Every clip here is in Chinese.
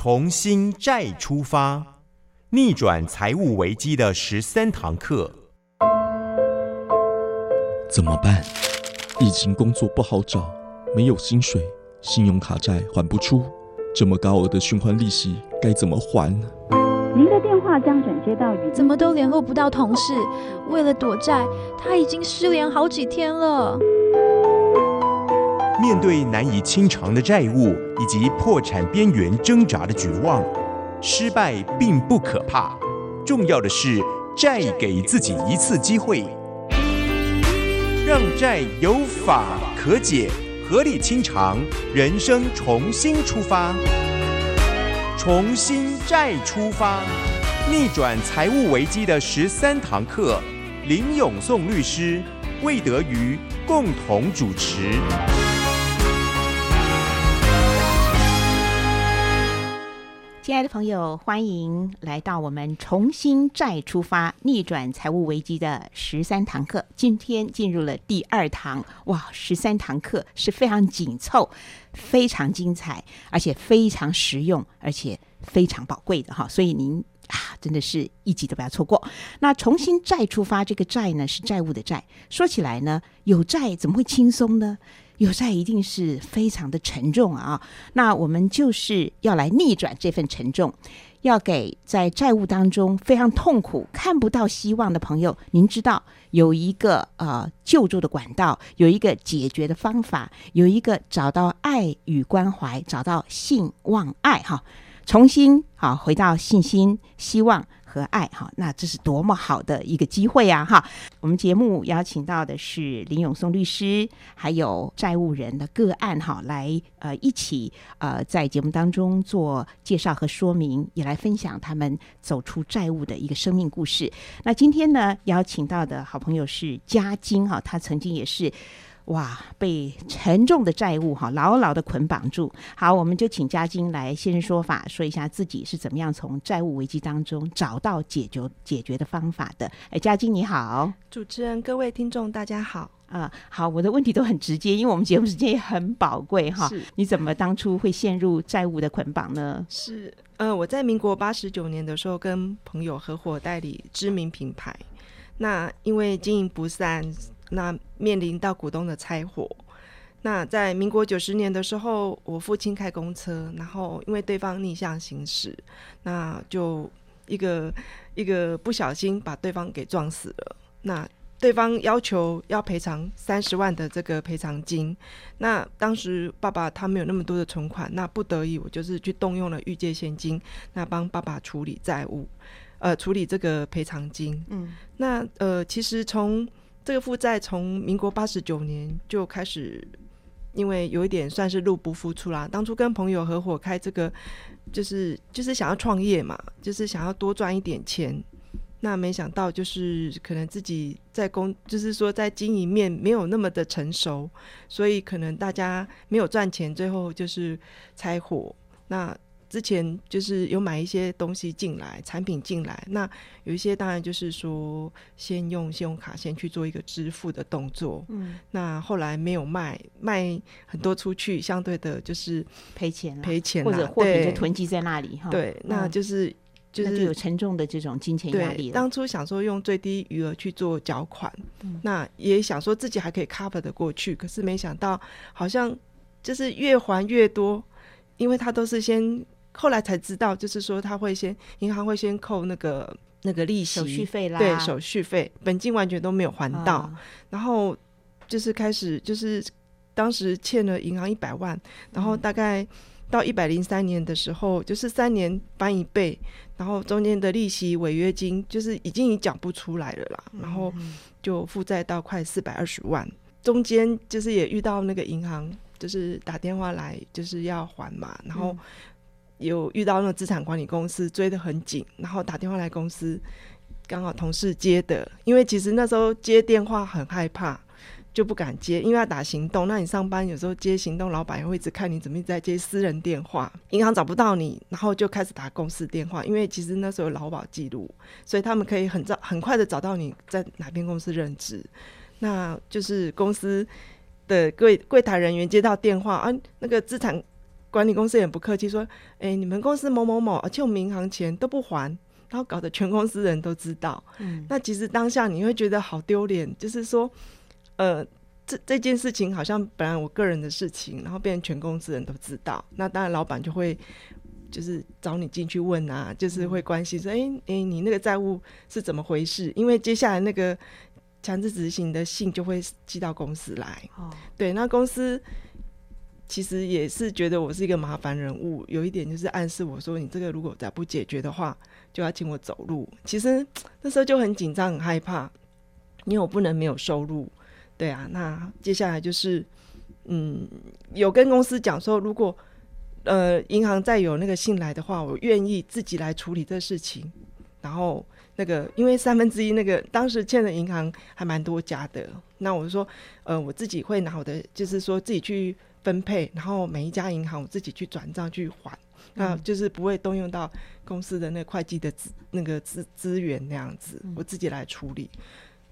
重新再出发，逆转财务危机的十三堂课。怎么办？疫情工作不好找，没有薪水，信用卡债还不出，这么高额的循环利息该怎么还？您的电话将转接到语怎么都联络不到同事？为了躲债，他已经失联好几天了。面对难以清偿的债务以及破产边缘挣扎的绝望，失败并不可怕，重要的是再给自己一次机会，让债有法可解，合理清偿，人生重新出发，重新再出发，逆转财务危机的十三堂课，林永颂律师、魏德瑜共同主持。亲爱的朋友，欢迎来到我们重新再出发、逆转财务危机的十三堂课。今天进入了第二堂，哇，十三堂课是非常紧凑、非常精彩，而且非常实用，而且非常宝贵的哈。所以您啊，真的是一集都不要错过。那重新再出发，这个债呢是债务的债。说起来呢，有债怎么会轻松呢？有债一定是非常的沉重啊！那我们就是要来逆转这份沉重，要给在债务当中非常痛苦、看不到希望的朋友，您知道有一个呃救助的管道，有一个解决的方法，有一个找到爱与关怀，找到信望爱哈，重新好回到信心、希望。和爱哈，那这是多么好的一个机会啊！哈，我们节目邀请到的是林永松律师，还有债务人的个案哈，来呃一起呃在节目当中做介绍和说明，也来分享他们走出债务的一个生命故事。那今天呢，邀请到的好朋友是嘉金哈，他曾经也是。哇，被沉重的债务哈牢牢的捆绑住。好，我们就请嘉金来现身说法，说一下自己是怎么样从债务危机当中找到解决解决的方法的。哎，嘉金你好，主持人各位听众大家好啊。好，我的问题都很直接，因为我们节目时间也很宝贵哈。是，你怎么当初会陷入债务的捆绑呢？是，呃，我在民国八十九年的时候跟朋友合伙代理知名品牌，那因为经营不善。那面临到股东的拆伙，那在民国九十年的时候，我父亲开公车，然后因为对方逆向行驶，那就一个一个不小心把对方给撞死了。那对方要求要赔偿三十万的这个赔偿金，那当时爸爸他没有那么多的存款，那不得已我就是去动用了预借现金，那帮爸爸处理债务，呃，处理这个赔偿金。嗯，那呃，其实从这个负债从民国八十九年就开始，因为有一点算是入不敷出啦。当初跟朋友合伙开这个，就是就是想要创业嘛，就是想要多赚一点钱。那没想到就是可能自己在工，就是说在经营面没有那么的成熟，所以可能大家没有赚钱，最后就是拆伙。那之前就是有买一些东西进来，产品进来，那有一些当然就是说先用信用卡先去做一个支付的动作，嗯，那后来没有卖，卖很多出去，相对的就是赔钱，赔钱，或者货品就囤积在那里，哈，对，那就是就是有沉重的这种金钱压力。当初想说用最低余额去做缴款，那也想说自己还可以 cover 的过去，可是没想到好像就是越还越多，因为他都是先。后来才知道，就是说他会先银行会先扣那个那个利息、手续费啦，对，手续费，本金完全都没有还到，然后就是开始就是当时欠了银行一百万，然后大概到一百零三年的时候，就是三年翻一倍，然后中间的利息、违约金就是已经已缴不出来了啦，然后就负债到快四百二十万，中间就是也遇到那个银行就是打电话来就是要还嘛，然后。有遇到那个资产管理公司追得很紧，然后打电话来公司，刚好同事接的，因为其实那时候接电话很害怕，就不敢接，因为要打行动。那你上班有时候接行动，老板也会一直看你怎么一直在接私人电话，银行找不到你，然后就开始打公司电话，因为其实那时候有劳保记录，所以他们可以很早很快的找到你在哪边公司任职。那就是公司的柜柜台人员接到电话啊，那个资产。管理公司也不客气，说：“哎、你们公司某某某，而且我们银行钱都不还，然后搞得全公司人都知道。嗯，那其实当下你会觉得好丢脸，就是说，呃，这这件事情好像本来我个人的事情，然后变成全公司人都知道，那当然老板就会就是找你进去问啊，就是会关心说，哎、哎、你那个债务是怎么回事？因为接下来那个强制执行的信就会寄到公司来，哦，对，那公司其实也是觉得我是一个麻烦人物，有一点就是暗示我说，你这个如果再不解决的话，就要请我走路。其实那时候就很紧张、很害怕，因为我不能没有收入。对啊，那接下来就是，嗯，有跟公司讲说，如果呃银行再有那个信来的话，我愿意自己来处理这事情。然后那个，因为三分之一那个当时欠的银行还蛮多家的，那我就说，呃，我自己会拿我的，就是说自己去分配，然后每一家银行我自己去转账去还，那就是不会动用到公司的那个会计的资那个资资源那样子，我自己来处理。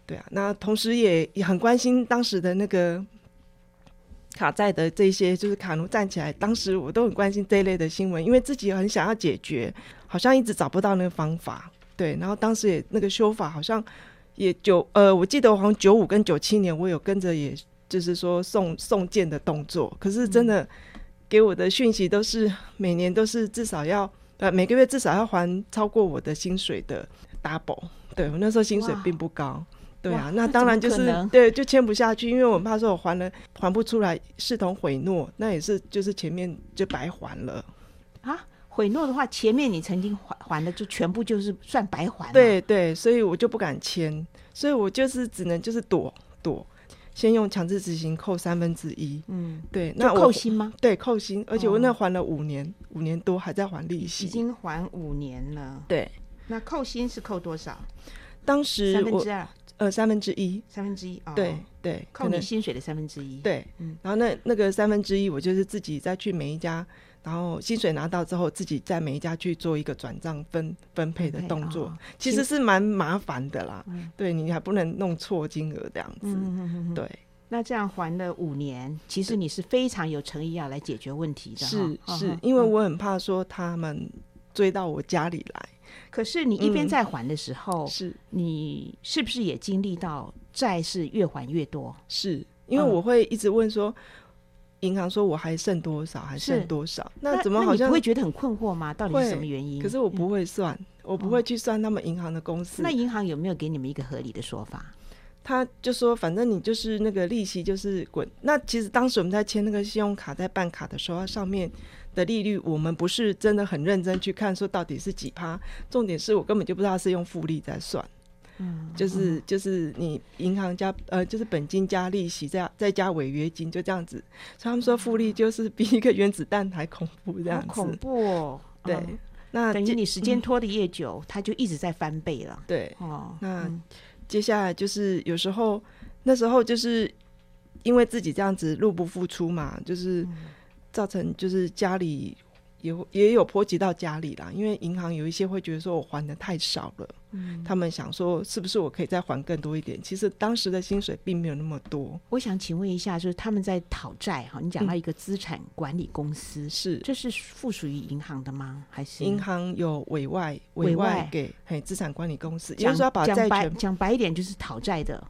对啊，那同时也也很关心当时的那个卡债的这些，就是卡奴站起来，当时我都很关心这一类的新闻，因为自己很想要解决，好像一直找不到那个方法。对，然后当时也那个修法好像也九呃，我记得我好像九五跟九七年我有跟着，也就是说送送件的动作，可是真的给我的讯息都是每年都是至少要呃每个月至少要还超过我的薪水的 double。对我那时候薪水哇并不高。对啊，那当然就是对，就签不下去，因为我怕说我还了还不出来，视同毁诺，那也是就是前面就白还了。啊，毁诺的话，前面你曾经还还的就全部就是算白还了。对对，所以我就不敢签，所以我就是只能就是躲躲，先用强制执行扣三分之一。嗯，对，那扣薪吗？对扣薪，而且我哦那还了五年，五年多还在还利息已息。经还五年了。对，那扣薪是扣多少？当时三分之二，呃三分之一，三分之一。哦、对，对，扣你薪水的三分之一。，对，嗯然后那那个三分之一，我就是自己再去每一家，然后薪水拿到之后，自己在每一家去做一个转账分分配的动作，哦其实是蛮麻烦的啦。嗯对你还不能弄错金额这样子。对，那这样还了五年，其实你是非常有诚意要来解决问题的。是是因为嗯我很怕说他们追到我家里来。可是你一边嗯在还的时候，是你是不是也经历到债是越还越多？是，因为嗯我会一直问说，银行说我还剩多少，还剩多少？那怎么好你像不会觉得很困惑吗？到底是什么原因？可是我不嗯会算，我不会去算他们银行的公司。那银行有没有给你们一个合理的说法？他就说，反正你就是那个利息就是滚。那其实当时我们在签那个信用卡，在办卡的时候，它上面的利率我们不是真的很认真去看，说到底是几趴。重点是我根本就不知道是用复利在算，嗯，就是就是你银行加呃就是本金加利息再再加违约金，就这样子。所以他们说复利就是比一个原子弹还恐怖这样子。恐怖哦。对嗯，那等于你时间嗯拖得越久，它就一直在翻倍了。对，哦，那嗯接下来就是有时候那时候就是因为自己这样子入不敷出嘛，就是嗯造成就是家里也也有波及到家里啦，因为银行有一些会觉得说我还的太少了，嗯他们想说是不是我可以再还更多一点？其实当时的薪水并没有那么多，我想请问一下，就是他们在讨债哈，你讲到一个资产管理公司，是这是附属于银行的吗？还是银行有委外委委外外给嘿资产管理公司，也就是说要把债权讲白一点，就是讨债的，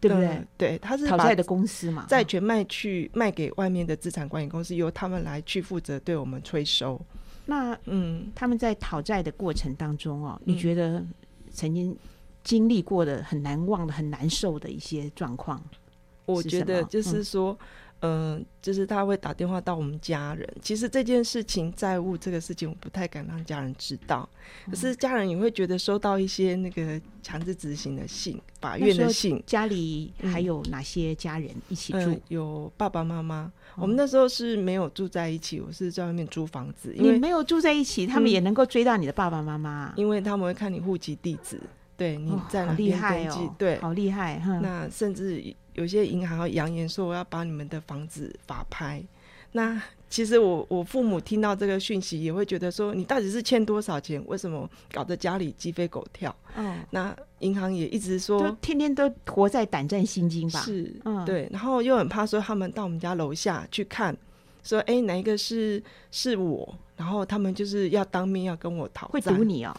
对不对呃？对，他是讨债的公司嘛，债权卖去卖给外面的资产管理公司，由他们来去负责对我们催收。那嗯，他们在讨债的过程当中哦，你嗯觉得曾经经历过的很难忘的、很难受的一些状况？我觉得就嗯是说，嗯、就是他会打电话到我们家人。其实这件事情债务这个事情，我不太敢让家人知道。可嗯是家人也会觉得收到一些那个强制执行的信，法院的信。家里嗯还有哪些家人一起嗯、住？有爸爸妈妈。我哦们那时候是没有住在一起，我是在外面租房子，因为你没有住在一起，他们嗯也能够追到你的爸爸妈妈，因为他们会看你户籍地址，对你在哪边害登记，哦，对，好厉害哈。那甚至有些银行要扬言说我要把你们的房子法拍。那其实我我父母听到这个讯息，也会觉得说你到底是欠多少钱？为什么搞得家里鸡飞狗跳？嗯，那银行也一直都说天天都活在胆战心惊吧？是，嗯对，然后又很怕说他们到我们家楼下去看说，哎，哪一个是是我？然后他们就是要当面要跟我讨会债堵你哦，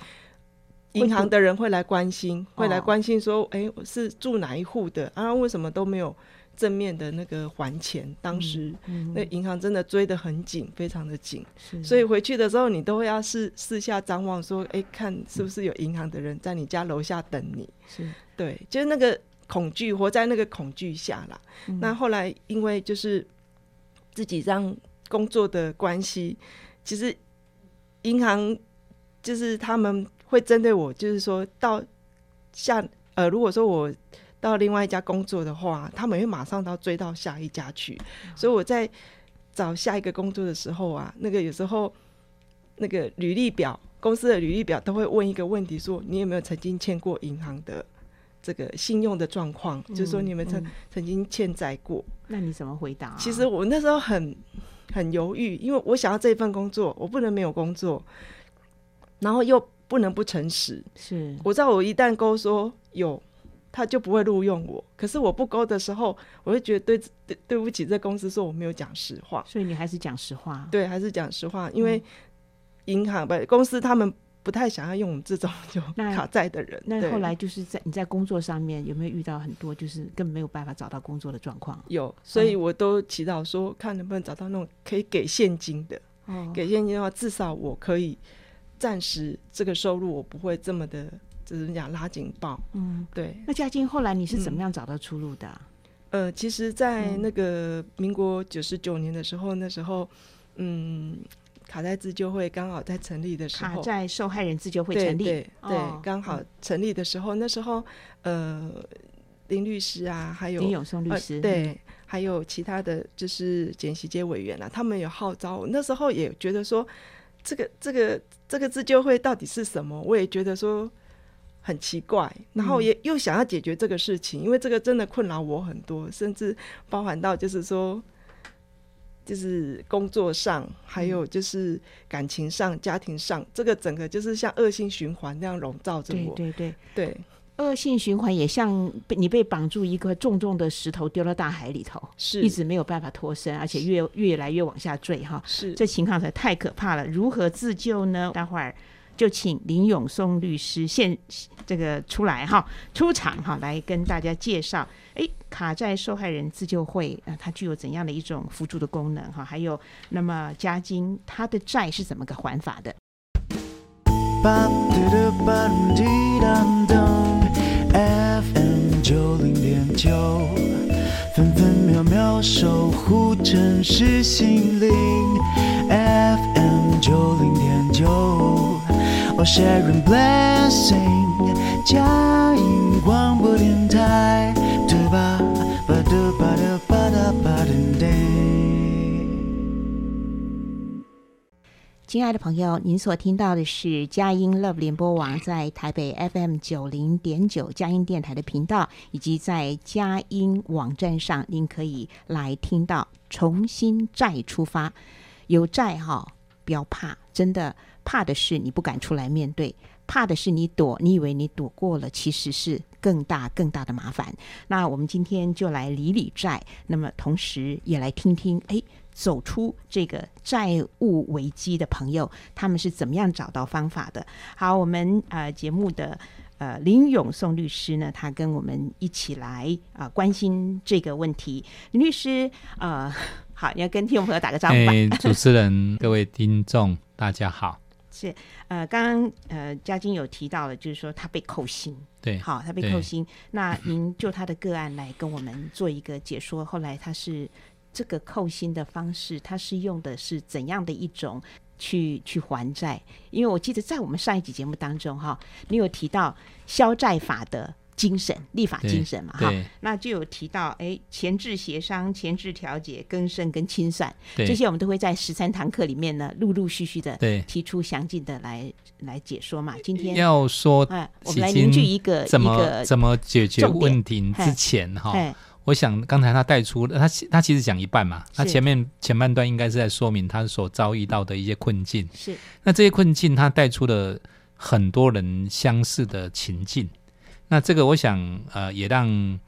银行的人会来关心，会来哦关心说，哎，我是住哪一户的？啊，为什么都没有正面的那个还钱？当时、嗯那银行真的追得很紧，非常的紧，所以回去的时候你都会要四四下张望，说，哎，看是不是有银行的人在你家楼下等你？是对，就是那个恐惧，活在那个恐惧下啦。嗯那后来因为就是自己让工作的关系，其实银行就是他们会针对我，就是说到下呃，如果说我到另外一家工作的话，他们会马上到追到下一家去，所以我在找下一个工作的时候啊，那个有时候那个履历表。公司的履历表都会问一个问题，说你有没有曾经欠过银行的这个信用的状况，就是说你们曾、嗯曾经欠债过。那你怎么回答啊？其实我那时候很很犹豫，因为我想要这份工作，我不能没有工作，然后又不能不诚实。是我知道我一旦勾说有，他就不会录用我。可是我不勾的时候，我会觉得对对对不起这公司，说我没有讲实话。所以你还是讲实话。对，还是讲实话，因为银行不公司他们不太想要用我们这种就卡债的人。对那后来就是在你在工作上面有没有遇到很多就是根本没有办法找到工作的状况？有，所以我都祈祷说，看能不能找到那种可以给现金的。哦，给现金的话，至少我可以暂时这个收入我不会这么的，就是讲拉警报。嗯，对，那嘉金后来你是怎么样找到出路的啊？呃，其实，在嗯那个民国九十九年的时候，那时候，嗯，卡债自救会刚好在成立的时候，卡债受害人自救会成立，对对哦，刚好成立的时候，那时候，呃，林律师啊，还有林永松律呃师，对，还有其他的就是简习街委员啊，他们有号召我。那时候也觉得说，这个这个这个自救会到底是什么？我也觉得说很奇怪，然后也又想要解决这个事情，因为这个真的困扰我很多，甚至包含到就是说。就是工作上，还有就是感情上、家庭上，这个整个就是像恶性循环那样笼罩着我。对对对，对，恶性循环也像被你被绑住一个重重的石头丢到大海里头，是一直没有办法脱身，而且越越来越往下坠哈。是这情况才太可怕了，如何自救呢？待会儿就请林永松律师现这个出来哈，出场哈，来跟大家介绍。哎，卡债受害人自救会啊、呃它具有怎样的一种辅助的功能哈？还有，那么嘉金他的债是怎么个还法的？FM 九零点九，分分秒秒守护城市心灵。FM 九零点九，sharing Blessing，佳音广播电台，对吧？吧 da ba da ba da ba da 亲爱的朋友，您所听到的是佳音 Love 联播网在台北 FM 九零点九佳音电台的频道，以及在佳音网站上，您可以来听到重新再出发。有债哈，不要怕，真的怕的是你不敢出来面对，怕的是你躲，你以为你躲过了，其实是更大更大的麻烦。那我们今天就来理理债，那么同时也来听听，哎，走出这个债务危机的朋友，他们是怎么样找到方法的？好，我们呃节目的呃林永宋律师呢，他跟我们一起来啊、呃关心这个问题。林律师，呃，好，你要跟听众朋友打个招呼吧。哎，主持人、各位听众，大家好。是呃，刚刚呃嘉金有提到了，就是说他被扣薪，对，好，他被扣薪。那您就他的个案来跟我们做一个解说。后来他是这个扣薪的方式，它是用的是怎样的一种去去还债？因为我记得在我们上一集节目当中哈，你有提到消债法的精神、立法精神嘛哈，那就有提到哎前置协商、前置调解、更生跟清算对。这些，我们都会在十三堂课里面呢陆陆续续的对，提出详尽的来来解说嘛。今天要说哎，我已们来凝聚一个怎么一个怎么解决问题之前哈，哎我想刚才他带出了他他其实讲一半嘛，他前面前半段应该是在说明他所遭遇到的一些困境。是那这些困境，他带出了很多人相似的情境。那这个，我想，呃，也让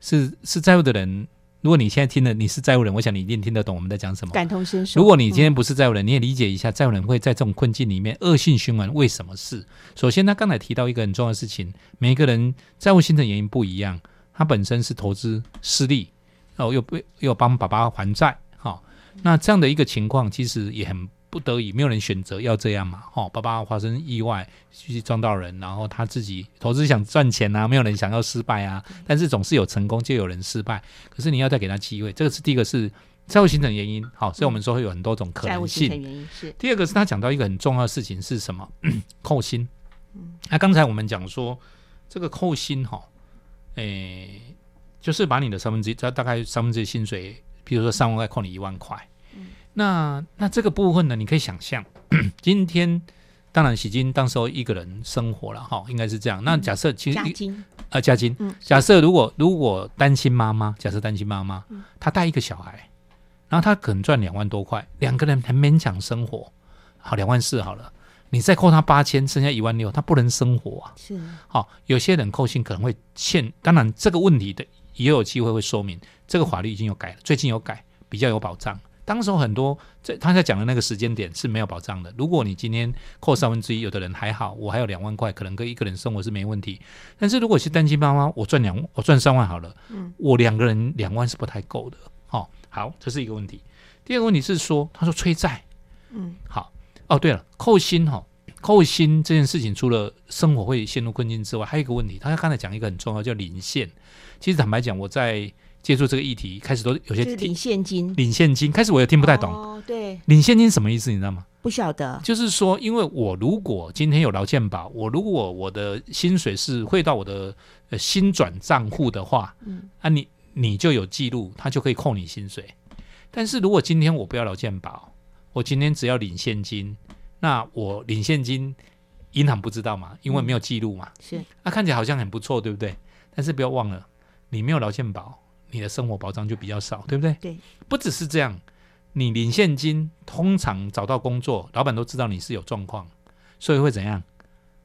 是是在乎的人如果你现在听了，你是债务人，我想你一定听得懂我们在讲什么。感同身受。如果你今天不是债务人，你也理解一下债务人会在这种困境里面恶性循环为什么是？首先，他刚才提到一个很重要的事情，每一个人债务形成原因不一样，他本身是投资失利，然后又被又帮爸爸还债，哈、那这样的一个情况其实也很不得已，没有人选择要这样嘛，哦，爸爸发生意外去撞到人，然后他自己投资想赚钱啊，没有人想要失败啊，但是总是有成功就有人失败，可是你要再给他机会，这个是第一个是债务形成原因，好，所以我们说会有很多种可能性。原因是第二个是他讲到一个很重要的事情是什么？扣薪。那刚才我们讲说这个扣薪哈，诶、就是把你的三分之一，大大概三分之一薪水，比如说三万块扣你一万块。那那这个部分呢，你可以想象，今天当然喜金当时候一个人生活了哈，应该是这样。那假设其实加金，呃加金，嗯，假设如果如果单亲妈妈，假设单亲妈妈，她带一个小孩，然后她可能赚两万多块，两个人很勉强生活，好两万四好了，你再扣他八千，剩下一万六，他不能生活啊。是好、有些人扣薪可能会欠，当然这个问题的也有机会会说明，这个法律已经有改了，最近有改，比较有保障。当时候很多在他在讲的那个时间点是没有保障的。如果你今天扣三分之一，有的人还好，我还有两万块，可能跟一个人生活是没问题。但是如果是单亲妈妈，我赚两我赚三万好了，嗯，我两个人两万是不太够的。哦、好，这是一个问题。第二个问题是说，他说催债，嗯，好，哦，对了，扣薪哈、扣薪这件事情，除了生活会陷入困境之外，还有一个问题，他刚才讲一个很重要，叫领现。其实坦白讲，我在接触这个议题，开始都有些就是领现金，领现金，开始我也听不太懂。哦，对，领现金什么意思？你知道吗？不晓得，就是说，因为我如果今天有劳健保，我如果我的薪水是汇到我的呃薪转账户的话，嗯，啊你你就有记录，他就可以扣你薪水。但是如果今天我不要劳健保，我今天只要领现金，那我领现金，银行不知道嘛，因为没有记录嘛，是那、看起来好像很不错，对不对？但是不要忘了，你没有劳健保，你的生活保障就比较少，对不对？对，不只是这样，你领现金，通常找到工作，老板都知道你是有状况，所以会怎样？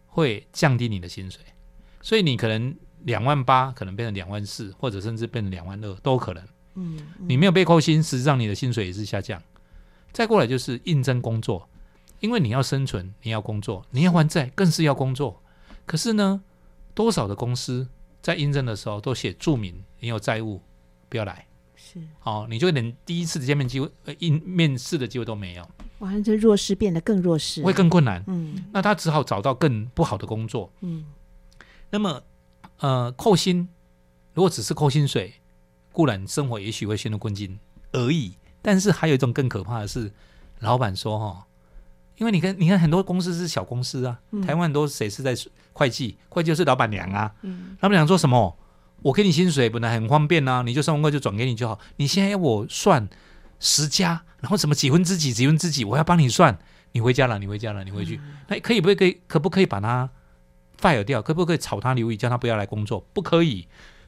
会降低你的薪水，所以你可能两万八，可能变成两万四，或者甚至变成两万二都有可能。嗯，你没有被扣薪，实际上你的薪水也是下降。再过来就是应征工作，因为你要生存，你要工作，你要还债，更是要工作。可是呢，多少的公司在应征的时候都写注明你有债务，不要来。是，哦，你就连第一次的见面机会、呃应面试的机会都没有，哇，这弱势变得更弱势，会更困难。嗯那他只好找到更不好的工作。嗯那么，呃，扣薪如果只是扣薪水，固然生活也许会陷入困境而已。但是还有一种更可怕的是，老板说哈，因为你看，你看很多公司是小公司啊，嗯台湾很多谁是在会计，会计就是老板娘啊，嗯老板娘说什么？我给你薪水本来很方便啊，你就三万块就转给你就好。你现在要我算十家，然后什么几分之几几分之几，我要帮你算。你回家了，你回家了，你回去，那可以不可以可不可以把他 fire 掉？可不可以炒他鱿鱼，叫他不要来工作？不可以，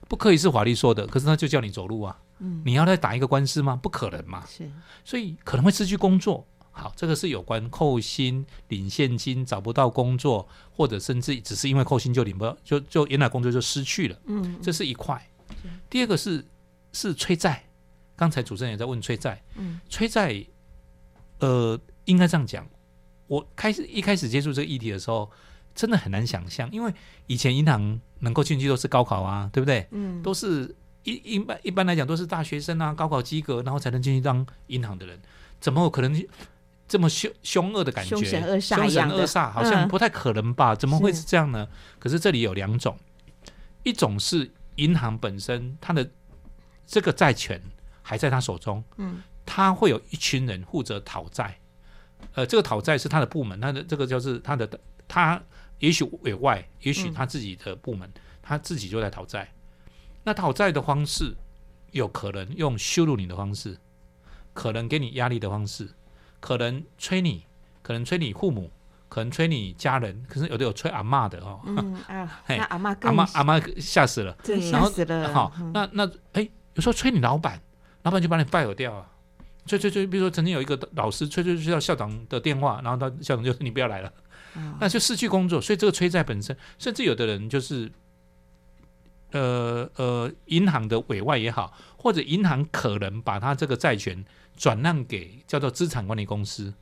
不可以是法律说的，可是他就叫你走路啊。嗯，你要再打一个官司吗？不可能嘛。是，所以可能会失去工作。好，这个是有关扣薪、领现金、找不到工作，或者甚至只是因为扣薪就领不到，就就原来工作就失去了，嗯，这是一块。第二个是是催债，刚才主持人也在问催债，嗯催债，呃，应该这样讲。我开始一开始接触这个议题的时候，真的很难想象，因为以前银行能够进去都是高考啊，对不对？嗯都是一一般一般来讲都是大学生啊，高考及格，然后才能进去当银行的人，怎么有可能这么凶凶恶的感觉？凶神恶煞凶神恶煞，好像嗯不太可能吧？怎么会是是这样呢？可是这里有两种，一种是银行本身它的这个债权还在他手中，嗯他会有一群人负责讨债，呃，这个讨债是他的部门，他的这个就是他的他也许委外，也许嗯他自己的部门，他自己就在讨债。那讨债的方式，有可能用羞辱你的方式，可能给你压力的方式，可能催你，可能催你父母，可能催你家人，可是有的有催阿嬷的哦，嗯啊，那阿妈阿更嬷阿嬷吓死了。对然后吓死了，好，嗯那那哎，有时候催你老板，老板就把你 fire 掉啊。催催催，比如说曾经有一个老师催催催到校长的电话，然后他校长就说你不要来了，啊那就失去工作。所以这个催债本身，甚至有的人就是，呃呃，银行的委外也好，或者银行可能把他这个债权转让给叫做资产管理公司。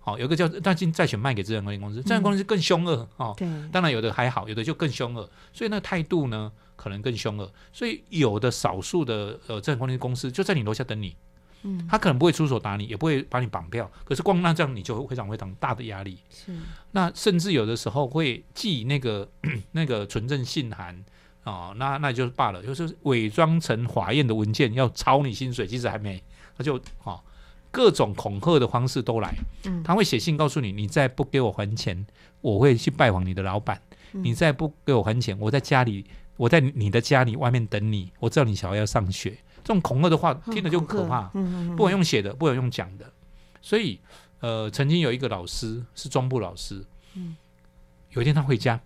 好、有个叫但是债权卖给资产管理公司，资产管理公司更凶恶哦。对，当然有的还好，有的就更凶恶，所以那个态度呢可能更凶恶。所以有的少数的呃资产管理公司就在你楼下等你，嗯，他可能不会出手打你，也不会把你绑票，可是光那这样你就会非常非常大的压力。是，那甚至有的时候会寄那个 那个存证信函哦，那那就是罢了，就是伪装成法院的文件要抄你薪水，其实还没，他就哦各种恐吓的方式都来，嗯。他会写信告诉你，你再不给我还钱，我会去拜访你的老板，嗯。你再不给我还钱，我在家里，我在你的家里外面等你，我知道你小孩要上学，这种恐吓的话听着就可怕，嗯嗯嗯，不管用写的，不管用讲的。所以，呃，曾经有一个老师是中部老师，嗯，有一天他回家，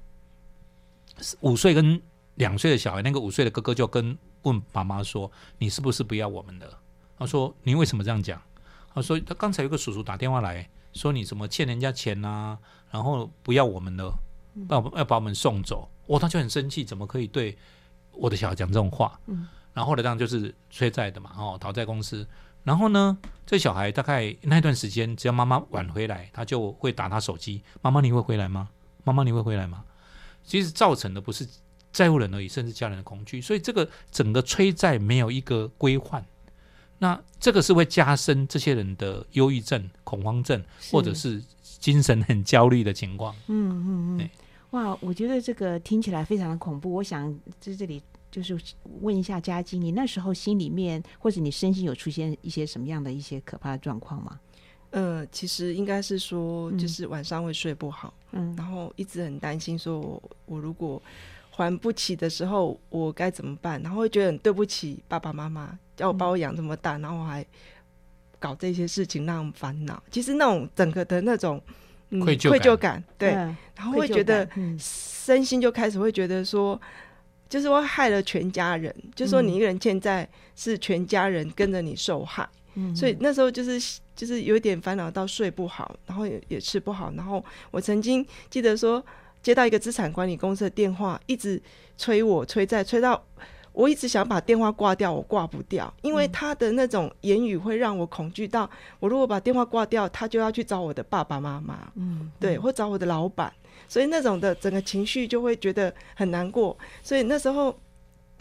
五岁跟两岁的小孩，那个五岁的哥哥就跟问妈妈说：“你是不是不要我们了？”他说：“你为什么这样讲？”他说：“他刚才有个叔叔打电话来说你什么欠人家钱呐、然后不要我们了，要要把我们送走。”哦，他就很生气，怎么可以对我的小孩讲这种话？嗯，然后后来当然就是催债的嘛，哦，讨债公司。然后呢，这小孩大概那段时间，只要妈妈晚回来，他就会打他手机：“妈妈，你会回来吗？妈妈，你会回来吗？”其实造成的不是债务人而已，甚至家人的恐惧。所以这个整个催债没有一个规范，那这个是会加深这些人的忧郁症、恐慌症，或者是精神很焦虑的情况。嗯嗯嗯，哇，我觉得这个听起来非常的恐怖。我想在这里就是问一下嘉姬，你那时候心里面或者你身心有出现一些什么样的一些可怕的状况吗？呃，其实应该是说，嗯就是晚上会睡不好，嗯然后一直很担心，说我我如果还不起的时候，我该怎么办？然后会觉得很对不起爸爸妈妈，叫我把我养这么大，然后还搞这些事情让他们烦恼。其实那种整个的那种、嗯、愧疚感。愧疚感，对，嗯然后会觉得嗯。身心就开始会觉得说，就是说害了全家人，就是说你一个人欠债是全家人跟着你受害。嗯。所以那时候就是就是有点烦恼到睡不好，然后也也吃不好，然后我曾经记得说接到一个资产管理公司的电话，一直催我催债，催到我一直想把电话挂掉，我挂不掉，因为他的那种言语会让我恐惧到，我如果把电话挂掉，他就要去找我的爸爸妈妈，嗯对，或找我的老板，所以那种的整个情绪就会觉得很难过。所以那时候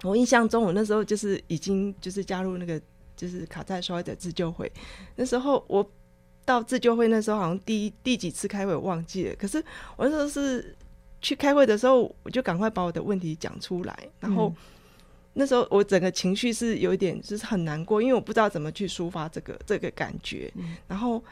我印象中，我那时候就是已经就是加入那个就是卡债受害者自救会。那时候我到自救会那时候好像第一第几次开会我忘记了，可是我那时候是去开会的时候，我就赶快把我的问题讲出来，然后。嗯那时候我整个情绪是有一点就是很难过，因为我不知道怎么去抒发这个这个感觉。嗯然后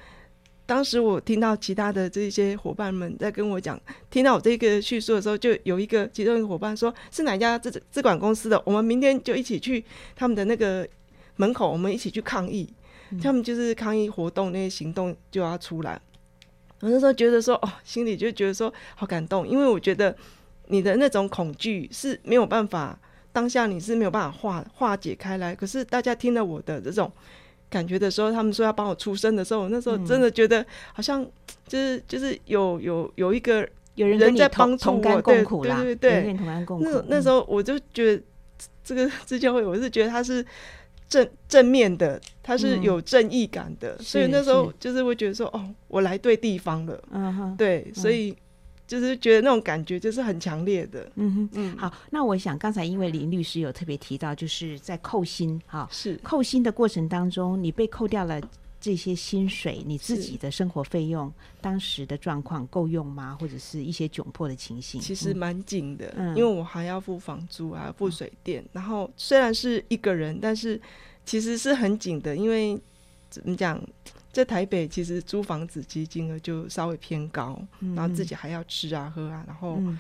当时我听到其他的这些伙伴们在跟我讲，听到我这个叙述的时候，就有一个其中一个伙伴说：“是哪家资资管公司的？我们明天就一起去他们的那个门口，我们一起去抗议。他们就是抗议活动那些行动就要出来。”我那时候觉得说，哦，心里就觉得说好感动，因为我觉得你的那种恐惧是没有办法。当下你是没有办法化化解开来，可是大家听了我的这种感觉的时候，他们说要帮我出声的时候，我那时候真的觉得好像就是就是有有有一个有人在帮助我对对对对那。那嗯时候我就觉得这个 自教会，我是觉得他是正正面的，它是嗯。有正义感的，所以那时候就是会觉得说，哦，我来对地方了，嗯哼，对，所以就是觉得那种感觉就是很强烈的，嗯哼。嗯，好，那我想刚才因为林律师有特别提到，就是在扣薪哈，是。扣薪的过程当中，你被扣掉了这些薪水，你自己的生活费用，当时的状况够用吗？或者是一些窘迫的情形？嗯其实蛮紧的，嗯。因为我还要付房租啊，付水电，然后虽然是一个人，但是其实是很紧的，因为怎么讲，在台北其实租房子其实金额就稍微偏高，嗯。然后自己还要吃啊喝啊，然后嗯。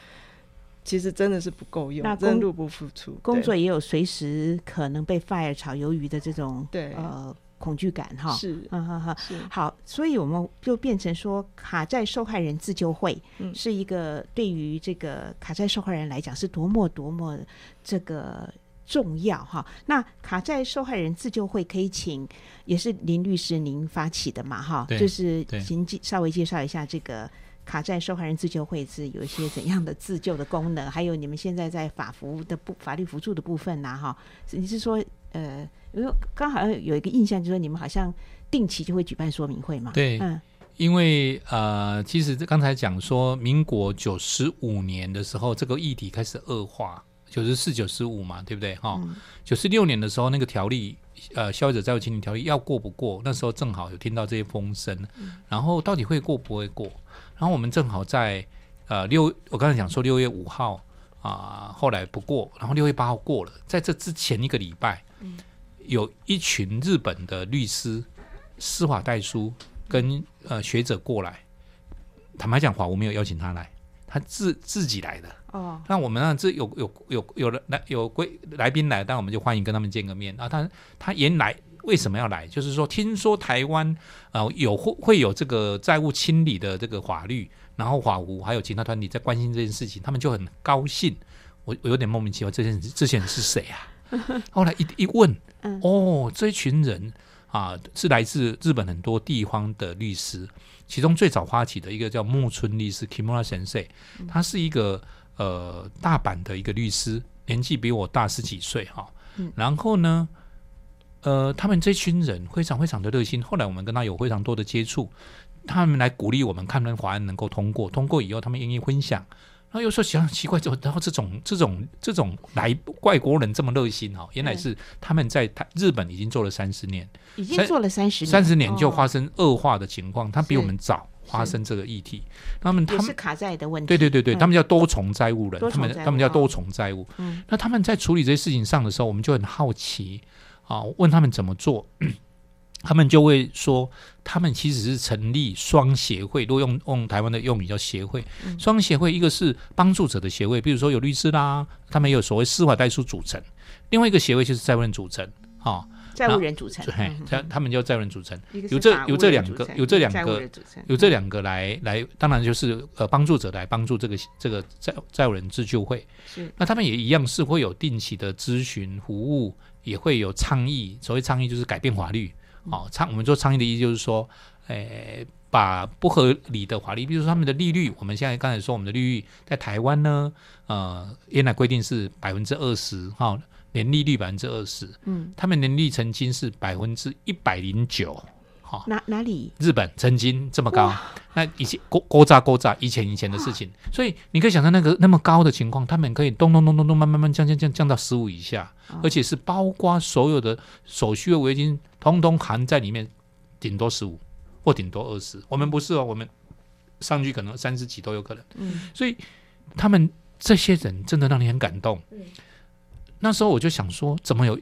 其实真的是不够用那，真入不敷出。工作也有随时可能被 fire 炒鱿鱼的这种对。呃恐惧感哈。是哈哈哈。是好，所以我们就变成说，卡债受害人自救会嗯是一个对于这个卡债受害人来讲是多么多么这个重要哈。那卡债受害人自救会可以请，也是林律师您发起的嘛哈，就是对请介稍微介绍一下这个。卡债受害人自救会是有一些怎样的自救的功能？还有你们现在在法服的部法律辅助的部分呐、哈，你是说呃，因为刚好像有一个印象，就是你们好像定期就会举办说明会嘛。对嗯因为呃，其实刚才讲说，民国九十五年的时候，这个议题开始恶化，九十四、九十五嘛，对不对？哈、嗯九十六年的时候，那个条例，呃，消费者债务清理条例要过不过？那时候正好有听到这些风声，然后到底会过不会过？然后我们正好在呃六，我刚才讲说六月五号啊、后来不过，然后六月八号过了，在这之前一个礼拜，有一群日本的律师、司法代书跟呃学者过来，坦白讲，法务没有邀请他来，他自自己来的。哦，那我们呢，这有有有有来有归来宾来，但我们就欢迎跟他们见个面。啊，他他原来为什么要来？就是说，听说台湾呃有会会有这个债务清理的这个法律，然后法务还有其他团体在关心这件事情，他们就很高兴。我我有点莫名其妙，这些人这些人是谁啊？后来一一问，嗯。哦，这一群人啊，是来自日本很多地方的律师，其中最早发起的一个叫木村律师 Kimura Sensei，他是一个呃大阪的一个律师，年纪比我大十几岁哈、嗯。然后呢，呃，他们这群人非常非常的热心，后来我们跟他有非常多的接触，他们来鼓励我们看能法案能够通过，通过以后他们愿意分享。然后有时候想奇怪，就然后这种这种这种来外国人这么热心哈？原来是他们在台日本已经做了三十年，已经做了三十年，三十年就哦发生恶化的情况，他比我们早发生这个议题。他们他们也是卡债的问题。对对对对，嗯他们叫多重债务人，他们他们叫多哦重债务。嗯那他们在处理这些事情上的时候，我们就很好奇啊，问他们怎么做。他们就会说，他们其实是成立双协会，如果用用台湾的用语叫协会。嗯双协会一个是帮助者的协会，比如说有律师啦，他们有所谓司法代书组成；另外一个协会就是债务人组成啊，债务人组成，嘿嗯，他他们叫债务人组成。有这有这两个有这两个有这两个来来，当然就是呃帮助者来帮助这个这个债债务人自救会。是那他们也一样是会有定期的咨询服务，也会有倡议。所谓倡议就是改变法律。哦，倡我们做倡议的意思就是说，诶、把不合理的法律，比如说他们的利率，我们现在刚才说我们的利率在台湾呢，呃，原来规定是百分之二十，哈，年利率百分之二十，嗯，他们年利曾经是百分之一百零九，哈，哪哪里？日本曾经这么高，那以前勾勾炸勾炸，以前以前的事情，所以你可以想象那个那么高的情况，他们可以咚咚咚咚咚慢慢慢降降降降到十五以下，而且是包括所有的手续费违约金，通通含在里面，顶多十五或顶多二十。我们不是哦，我们上去可能三十几都有可能。嗯所以他们这些人真的让你很感动。嗯那时候我就想说，怎么有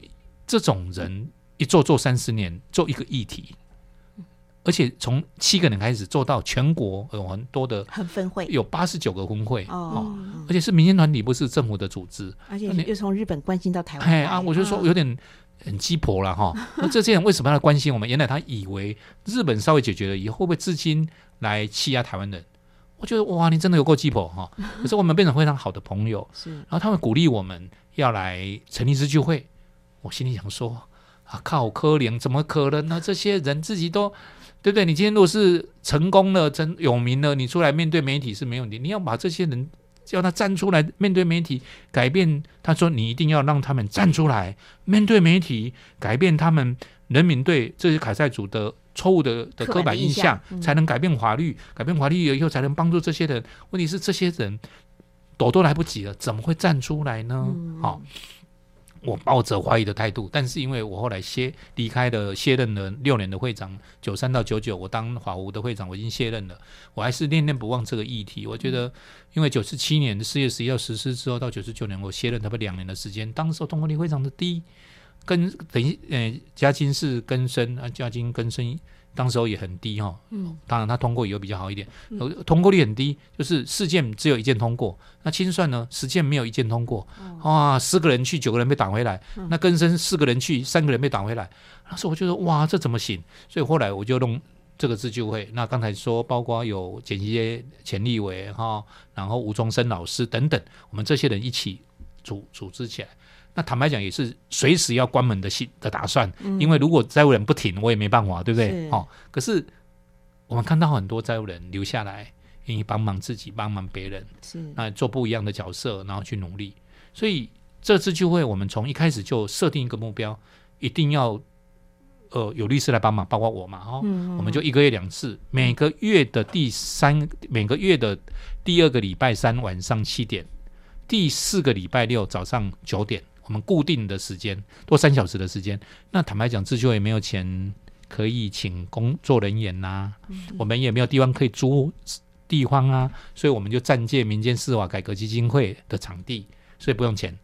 这种人一做做三十年，做一个议题，而且从七个人开始做到全国有很多的，很分会有八十九个分会哦，而且是民间团体，不是政府的组织。而且又从日本关心到台湾来哎啊，我就说有点很鸡婆了哈。那这些人为什么要来关心我们？原来他以为日本稍微解决了以后，会不会资金来欺压台湾人？我觉得哇，你真的有够鸡婆哈！可是我们变成非常好的朋友，是然后他们鼓励我们要来成立自救会。我心里想说啊，靠，可怜，怎么可能呢？这些人自己都对不对？你今天如果是成功了、真有名了，你出来面对媒体是没问题。你要把这些人叫他站出来面对媒体，改变。他说你一定要让他们站出来面对媒体，改变他们人民对这些凯塞族的错误的的刻板印象，嗯才能改变法律，改变法律以后才能帮助这些人。问题是这些人躲都来不及了，怎么会站出来呢？嗯好、我抱着怀疑的态度，但是因为我后来卸离开了卸任了六年的会长，九三到九九，我当法务的会长，我已经卸任了，我还是念念不忘这个议题。我觉得，因为九十七年四月十一号实施之后，到九十九年我卸任，差不多两年的时间，当时候通过率非常的低，跟等于呃加金是更深啊，加金更深。当时候也很低哈，嗯，当然它通过以后比较好一点，呃通过率很低，就是四件只有一件通过，那清算呢十件没有一件通过，哇，十个人去九个人被挡回来，那更生四个人去三个人被挡回来，那时候我觉得哇这怎么行？所以后来我就弄这个自救会，那刚才说包括有简一些钱立伟哈，然后吴宗生老师等等，我们这些人一起组组织起来。那坦白讲，也是随时要关门的心的打算，因为如果债务人不停，我也没办法，对不对？是？哦，可是我们看到很多债务人留下来，愿意帮忙自己，帮忙别人，是。那做不一样的角色，然后去努力。所以这次聚会我们从一开始就设定一个目标，一定要呃有律师来帮忙，包括我嘛，哦，嗯。我们就一个月两次，每个月的第三每个月的第二个礼拜三晚上七点，第四个礼拜六早上九点，我们固定的时间，多三小时的时间。那坦白讲，自救也没有钱可以请工作人员呐、我们也没有地方可以租地方啊，所以我们就暂借民间司法改革基金会的场地，所以不用钱。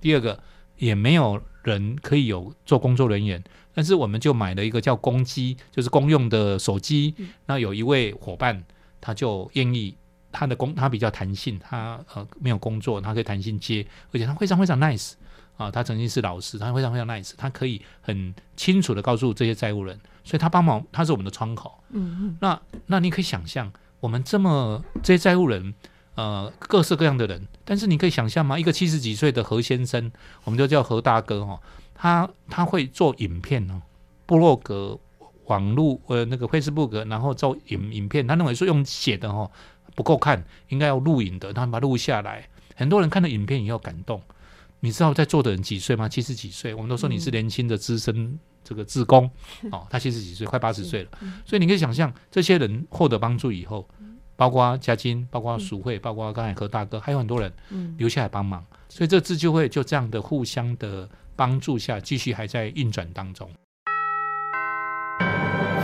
第二个，也没有人可以有做工作人员，但是我们就买了一个叫公机，就是公用的手机。那有一位伙伴，他就愿意。他的工他比较弹性，他呃没有工作，他可以弹性接，而且他非常非常 nice 啊，他曾经是老师，他非常非常 nice，他可以很清楚的告诉这些债务人，所以他帮忙，他是我们的窗口。嗯嗯那那你可以想象，我们这么这些债务人，呃，各式各样的人，但是你可以想象吗？一个七十几岁的何先生，我们就叫何大哥哦，他他会做影片哦，部落格、网络呃那个 Facebook，然后做影影片，他认为说用写的哦不够看，应该要录影的，他把它录下来。很多人看了影片以后感动。你知道在座的人几岁吗？七十几岁，我们都说你是年轻的资深这个志工。哦，他七十几岁，快八十岁了，所以你可以想象这些人获得帮助以后，包括嘉金，包括淑慧，包括刚才何大哥，还有很多人嗯。留下来帮忙，所以这自救会就这样的互相的帮助下，继续还在运转当中。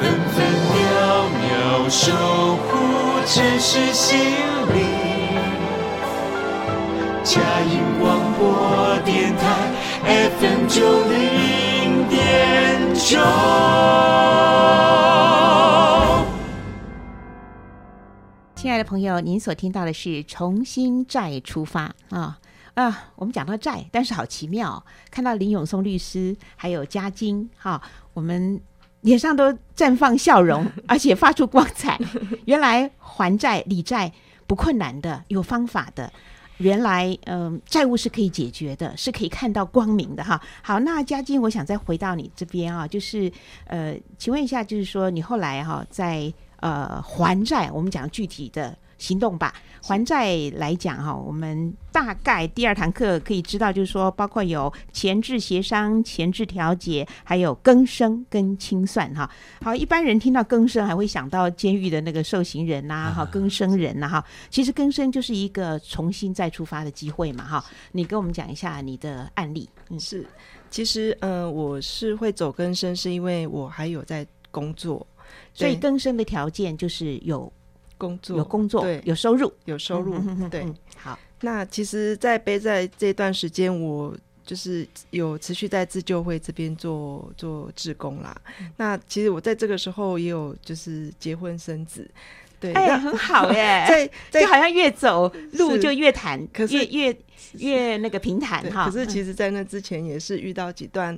分分秒秒守护城市心灵。佳音广播电台 FM 九零点九。亲爱的朋友，您所听到的是《重新再出发》啊啊！我们讲到债，但是好奇妙哦，看到林永松律师还有嘉金哈、我们脸上都绽放笑容，而且发出光彩。原来还债理债不困难的，有方法的。原来，嗯、债务是可以解决的，是可以看到光明的哈。好，那嘉靖，我想再回到你这边啊，就是呃，请问一下，就是说你后来哈、在呃还债，我们讲具体的行动吧。还债来讲哈，我们大概第二堂课可以知道，就是说包括有前置协商、前置调解，还有更生跟清算哈。好，一般人听到更生还会想到监狱的那个受刑人呐、哈，更生人呐、哈。其实更生就是一个重新再出发的机会嘛哈。你跟我们讲一下你的案例，嗯，是，其实呃，我是会走更生，是因为我还有在工作，所以更生的条件就是有工作。有工作对，有收入，有收入，对。嗯好，那其实，在背在这段时间，我就是有持续在自救会这边做做志工啦。嗯。那其实我在这个时候也有就是结婚生子，对，哎，那很好耶，在 在就好像越走路就越坦，可是越越越那个平坦，哈。可是其实实，在那之前也是遇到几段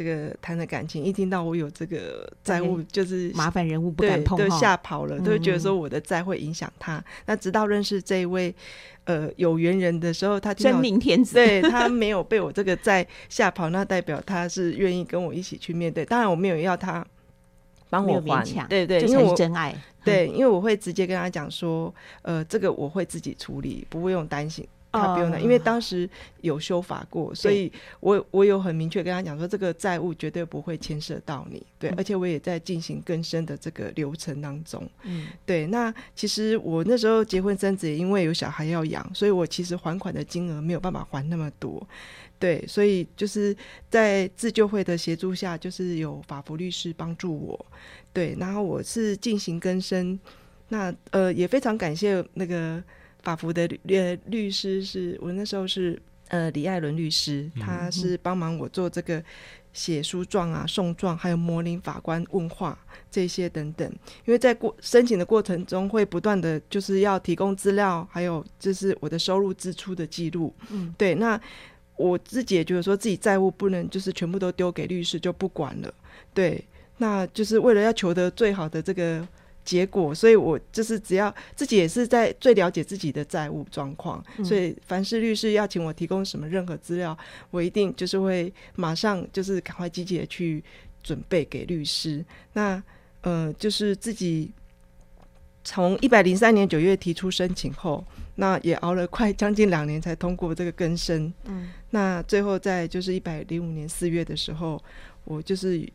这个谈的感情，一听到我有这个债务，就是麻烦人物不敢碰都。吓跑了，都会觉得嗯说我的债会影响他。那直到认识这一位呃有缘人的时候，他听真到命天子，对他没有被我这个债吓跑，那代表他是愿意跟我一起去面对。当然，我没有要他帮我还对对，因为我真爱。对，因为我会直接跟他讲说，呃，这个我会自己处理，不会用担心。他不用担，哦。因为当时有修法过，所以我我有很明确跟他讲说，这个债务绝对不会牵涉到你，对，嗯。而且我也在进行更深的这个流程当中，嗯，对。那其实我那时候结婚生子，也因为有小孩要养，所以我其实还款的金额没有办法还那么多，对，所以就是在自救会的协助下，就是有法服律师帮助我，对，然后我是进行更生，那呃也非常感谢那个法服的律呃律师是，我那时候是呃李艾伦律师，他是帮忙我做这个写诉状啊、送状，还有模拟法官问话这些等等。因为在过申请的过程中，会不断的就是要提供资料，还有就是我的收入支出的记录。嗯，对，那我自己也觉得说自己债务不能就是全部都丢给律师就不管了。对，那就是为了要求得最好的这个结果，所以我就是只要自己也是在最了解自己的债务状况，嗯所以凡是律师要请我提供什么任何资料，我一定就是会马上就是赶快积极的去准备给律师。那呃，就是自己从一百零三年九月提出申请后，那也熬了快将近两年才通过这个更生。嗯，那最后在就是一百零五年四月的时候，我就是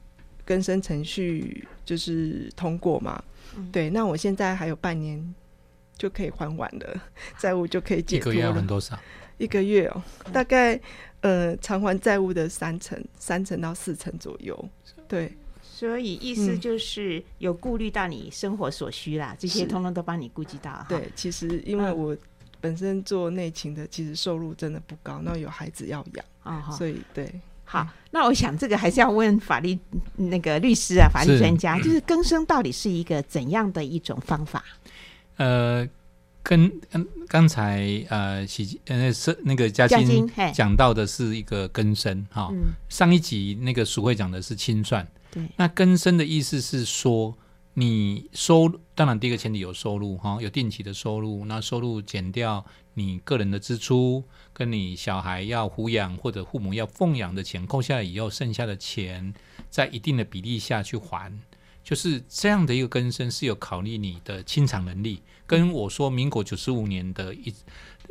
更生程序就是通过嘛。嗯对，那我现在还有半年就可以还完了，债务就可以解脱个月要还。多少？一个月哦，大概呃偿还债务的三成，三成到四成左右。对，所以意思嗯就是有顾虑到你生活所需啦，这些通通都帮你顾及到。对，其实因为嗯我本身做内勤的，其实收入真的不高，那有孩子要养，哦。所以对。好，那我想这个还是要问法律那个律师啊，法律专家，就是更生到底是一个怎样的一种方法？呃，跟嗯刚才呃喜呃是那个嘉嘉欣讲到的是一个更生哈、嗯，上一集那个俗慧讲的是清算，对，那更生的意思是说，你收当然第一个前提有收入哈，有定期的收入，那收入减掉你个人的支出，跟你小孩要抚养或者父母要奉养的钱扣下来以后，剩下的钱在一定的比例下去还。就是这样的一个根生是有考虑你的清偿能力，跟我说民国九十五年的一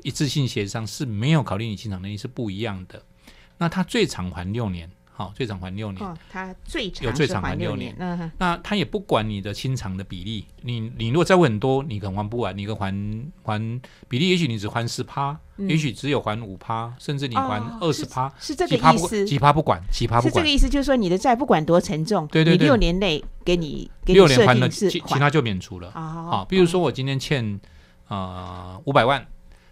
一次性协商是没有考虑你清偿能力是不一样的。那他最长还六年，好、最长还六年。哦，他最长有最长还六年嗯，那他也不管你的清偿的比例，你你如果债务很多，你可能还不完，你可能还还比例，也许你只还十趴，嗯。也许只有还五趴，甚至你还哦二十趴，是这个意思，几趴不管，几趴不管。是这个，意思，就是说你的债不管多沉重，对对对。你六年内给你给你六年还了，其其他就免除了。哦好，比如说我今天欠呃五百万，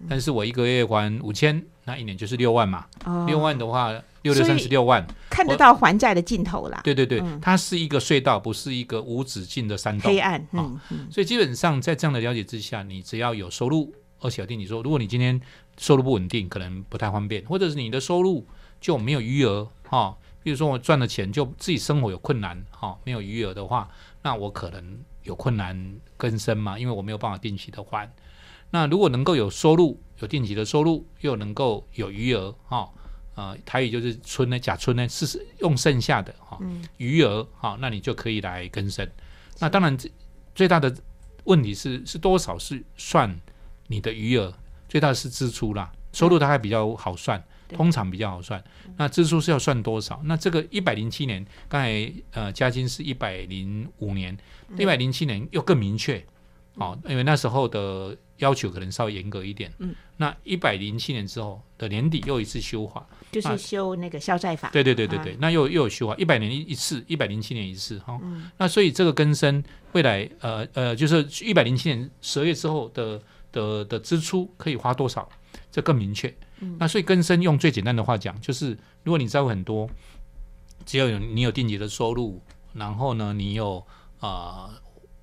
但是我一个月还五千，那一年就是六万嘛，哦。六万的话，六六三十六万，看得到还债的尽头啦，对对对嗯，它是一个隧道，不是一个无止境的山洞黑。暗，好。嗯嗯，所以基本上在这样的了解之下，你只要有收入，而且我定你说，如果你今天收入不稳定，可能不太方便，或者是你的收入就没有余额哈、比如说我赚了钱就自己生活有困难哈、没有余额的话，那我可能有困难更生嘛，因为我没有办法定期的还。那如果能够有收入，有定期的收入，又能够有余额哈、呃，台语就是春呢，假春呢是用剩下的哈、嗯余额哈、那你就可以来更生。那当然，最最大的问题是是多少是算你的余额，最大的是支出啦，收入大概比较好算，对通常比较好算。那支出是要算多少？那这个一百零七年，刚才呃嘉金是一百零五年，一百零七年又更明确。哦，因为那时候的要求可能稍微严格一点。嗯，那一百零七年之后的年底又一次修法，就是修那个消债法，对对对对啊。对，那又又有修法，一百年一一次，一百零七年一次哈、嗯。那所以这个更生未来呃呃，就是一百零七年十二月之后的的的支出可以花多少，这更明确。嗯。那所以更生用最简单的话讲，就是如果你债务很多，只要有你有定期的收入，然后呢你有呃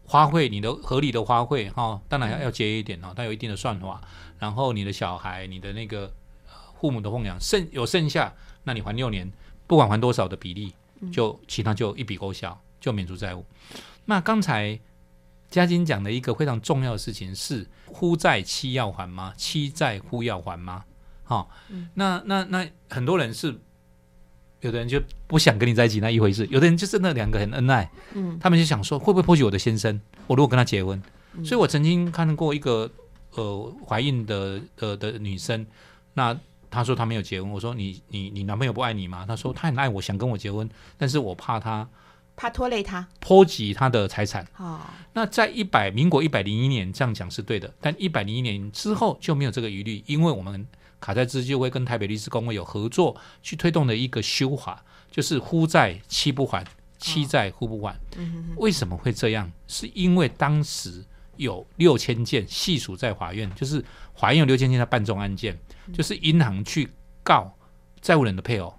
花费你的合理的花费哈、当然要要节约一点哦，它有一定的算法。然后你的小孩、你的那个呃父母的供养剩有剩下，那你还六年，不管还多少的比例，就其他就一笔勾销，就免除债务。那刚才嘉金讲的一个非常重要的事情是：夫债妻要还吗？妻债夫要还吗？好、那那那很多人是，有的人就不想跟你在一起那一回事，有的人就真的两个很恩爱，嗯他们就想说会不会波及我的先生？我如果跟他结婚，嗯所以我曾经看过一个呃怀孕的呃的女生，那她说她没有结婚，我说你你你男朋友不爱你吗？她说他很爱我，想跟我结婚，但是我怕他怕拖累他，波及他的财产。哦，那在一百民国一百零一年这样讲是对的，但一百零一年之后就没有这个疑虑，因为我们卡在资就会跟台北律师公会有合作，去推动的一个修法，就是夫债妻不还，妻债夫不还。嗯为什么会这样？是因为当时有六千件系属在法院，就是法院有六千件的办这种案件，就是银行去告债务人的配偶，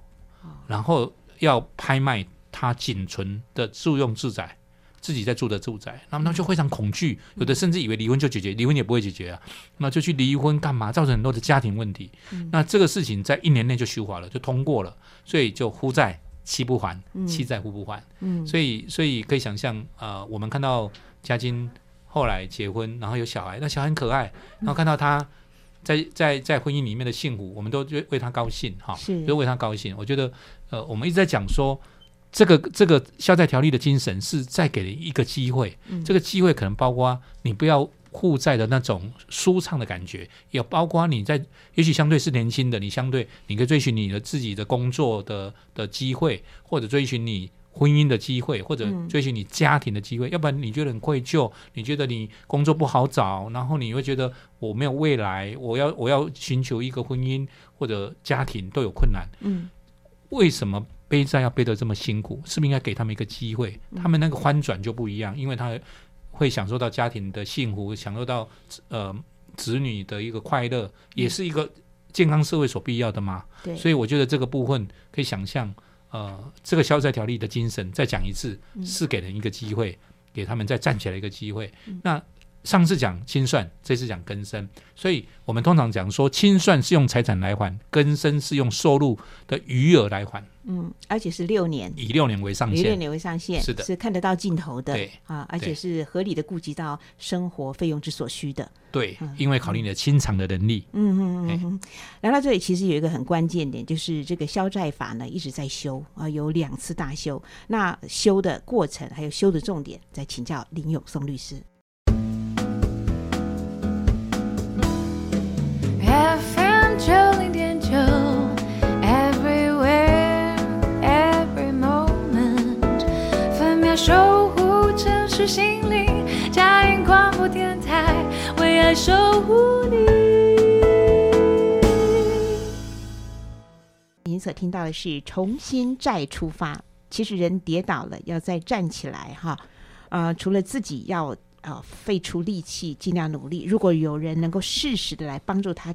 然后要拍卖他仅存的住用住宅。自己在住的住宅，那么他们就非常恐惧，有的甚至以为离婚就解决，离婚也不会解决啊，那就去离婚干嘛？造成很多的家庭问题。那这个事情在一年内就修法了，就通过了，所以就夫债妻不还，妻债夫不还。嗯，所以，所以可以想象，呃，我们看到嘉金后来结婚，然后有小孩，那小孩很可爱，然后看到他在在在婚姻里面的幸福，我们都为为他高兴哈，是就为他高兴。我觉得，呃，我们一直在讲说，这个这个消债条例的精神是再给你一个机会，嗯。这个机会可能包括你不要负债的那种舒畅的感觉，也包括你在也许相对是年轻的，你相对你可以追寻你的自己的工作的的机会，或者追寻你婚姻的机会，或者嗯追寻你家庭的机会，要不然你觉得很愧疚，你觉得你工作不好找，然后你会觉得我没有未来，我要我要寻求一个婚姻或者家庭都有困难，嗯。为什么背债要背得这么辛苦？是不是应该给他们一个机会？他们那个翻转就不一样，因为他会享受到家庭的幸福，享受到呃子女的一个快乐，也是一个健康社会所必要的嘛。对，所以我觉得这个部分可以想象，呃，这个消债条例的精神，再讲一次，嗯是给人一个机会，给他们再站起来一个机会。嗯那上次讲清算，这次讲更生，所以我们通常讲说，清算是用财产来还，更生是用收入的余额来还，嗯，而且是六年。以六年为上限以六限。年为上限，是的是看得到尽头的，对啊，而且是合理的顾及到生活费用之所需的，对嗯，因为考虑你的清偿的能力。嗯嗯哎嗯嗯。聊到这里，其实有一个很关键点，就是这个消债法呢一直在修啊，有两次大修。那修的过程还有修的重点，再请教林永松律师。FM 九零点九，Everywhere Every Moment，分秒守护城市心灵，佳音广播电台为爱守护你。您所听到的是重新再出发。其实人跌倒了，要再站起来哈。呃，除了自己要呃费出力气，尽量努力。如果有人能够适时的来帮助他，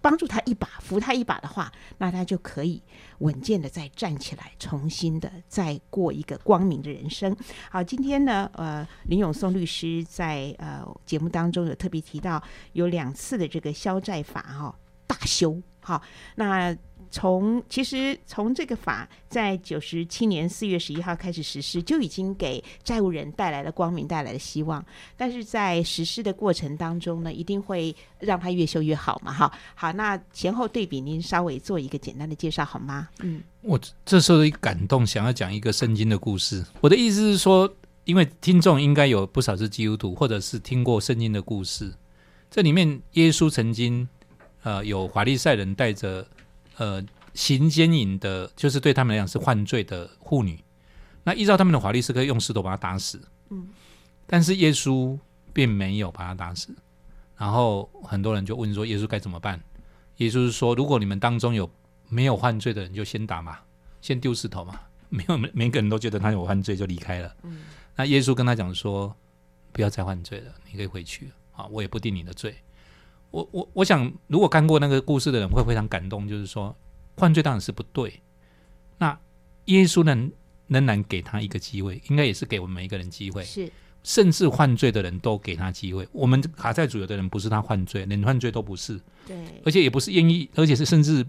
帮助他一把，扶他一把的话，那他就可以稳健的再站起来，重新的再过一个光明的人生。好，今天呢，呃，林永松律师在呃节目当中有特别提到有两次的这个消债法哈、大修。好，那从其实从这个法在九十七年四月十一号开始实施，就已经给债务人带来了光明，带来了希望。但是在实施的过程当中呢，一定会让它越修越好嘛。哈，好，那前后对比，您稍微做一个简单的介绍好吗？嗯我这时候一感动，想要讲一个圣经的故事。我的意思是说，因为听众应该有不少是基督徒，或者是听过圣经的故事。这里面，耶稣曾经呃有华丽赛人带着呃行奸淫的，就是对他们来讲是犯罪的妇女。那依照他们的法律是可以用石头把他打死，嗯，但是耶稣并没有把他打死。然后很多人就问说，耶稣该怎么办？耶稣是说，如果你们当中有没有犯罪的人，就先打嘛，先丢石头嘛。没有每每个人都觉得他有犯罪，就离开了。嗯那耶稣跟他讲说，不要再犯罪了，你可以回去了啊，我也不定你的罪。我我我想，如果看过那个故事的人会非常感动，就是说犯罪当然是不对，那耶稣能仍然给他一个机会，应该也是给我们每一个人机会，是甚至犯罪的人都给他机会。我们卡在主有的人不是他犯罪，连犯罪都不是，对，而且也不是愿意，而且是甚至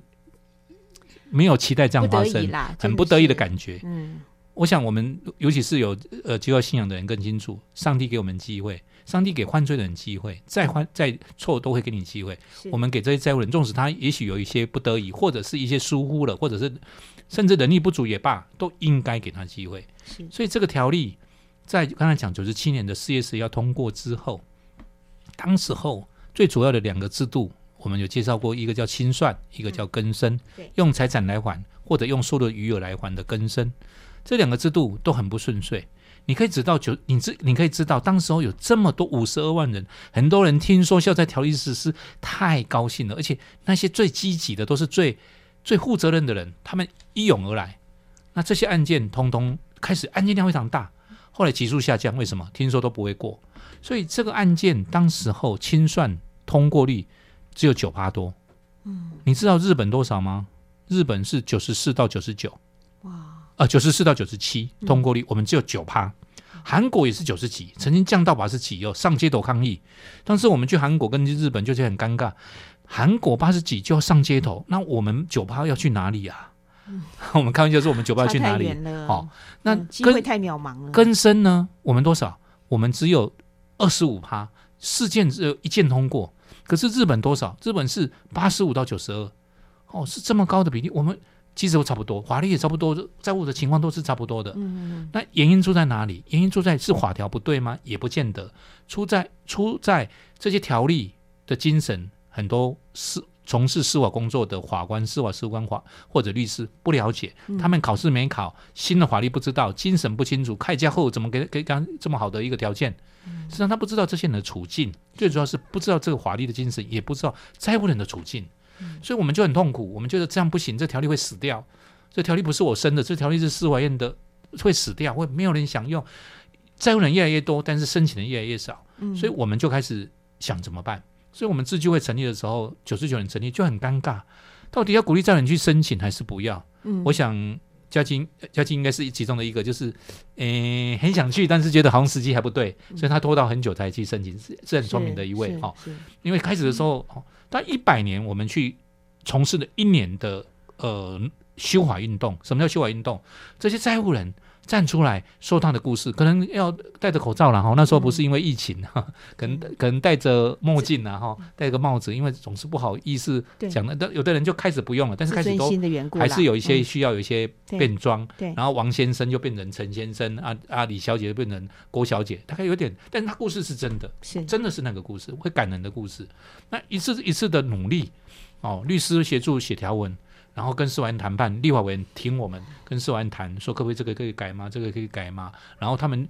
没有期待这样发生，很不得已的感觉。嗯我想，我们尤其是有呃基督教信仰的人更清楚，上帝给我们机会，上帝给犯罪的人机会，再犯再错都会给你机会。我们给这些债务人，纵使他也许有一些不得已，或者是一些疏忽了，或者是甚至能力不足也罢，都应该给他机会。所以这个条例在刚才讲九十七年的四月十要通过之后，当时候最主要的两个制度，我们有介绍过，一个叫清算，一个叫更生，对用财产来还或者用收入余额来还的更生，这两个制度都很不顺遂。你可以知道九，你知你可以知道，当时候有这么多五十二万人，很多人听说消灾条例实施，太高兴了，而且那些最积极的都是最最负责任的人，他们一涌而来。那这些案件通通开始案件量非常大，后来急速下降，为什么？听说都不会过，所以这个案件当时候清算通过率只有九趴多。嗯你知道日本多少吗？日本是九十四到九十九，哇呃，九十四到九十七嗯通过率，我们只有九趴。韩国也是九十几，曾经降到八十几，有上街头抗议。当时我们去韩国跟去日本就是很尴尬，韩国八十几就要上街头，那我们九趴要去哪里啊？我们开玩笑说我们九趴差太去哪里？远了，好，那嗯机跟会太渺茫了，根深呢？我们多少？我们只有二十五趴，事件只有一件通过。可是日本多少？日本是八十五到九十二，哦，是这么高的比例。我们机制都差不多，法律也差不多，债务的情况都是差不多的。嗯那原因出在哪里？原因出在是法条不对吗？也不见得，出在出在这些条例的精神，很多司从事司法工作的法官、司法司官法或者律师不了解，他们考试没考，新的法律不知道，精神不清楚，开价后怎么给给刚这么好的一个条件？实际上他不知道这些人的处境，最主要是不知道这个法律的精神，也不知道债务人的处境，所以我们就很痛苦，我们觉得这样不行，这条例会死掉，这条例不是我生的，这条例是司法院的，会死掉，会没有人想用，债务人越来越多，但是申请人越来越少，嗯。所以我们就开始想怎么办。所以我们自救会成立的时候，九十九年成立就很尴尬，到底要鼓励债务人去申请还是不要？嗯。我想嘉靖嘉靖应该是其中的一个，就是诶、很想去，但是觉得好像时机还不对，所以他拖到很久才去申请，是是很聪明的一位哈哦。因为开始的时候，哦，但一百年我们去从事了一年的呃修法运动。什么叫修法运动？这些债务人站出来说他的故事，可能要戴着口罩了哈。那时候不是因为疫情哈，可能可能戴着墨镜啊哈，戴个帽子，因为总是不好意思讲的。但有的人就开始不用了，但是开始都还是有一些嗯。需要有一些变装，对。然后王先生就变成陈先生，啊啊李小姐就变成郭小姐，大概有点，但是他故事是真的，是。真的是那个故事，会感人的故事。那一次一次的努力，哦，律师协助写条文，然后跟司法院谈判，立法委员听我们跟司法院谈，说可不可以这个可以改吗？这个可以改吗？然后他们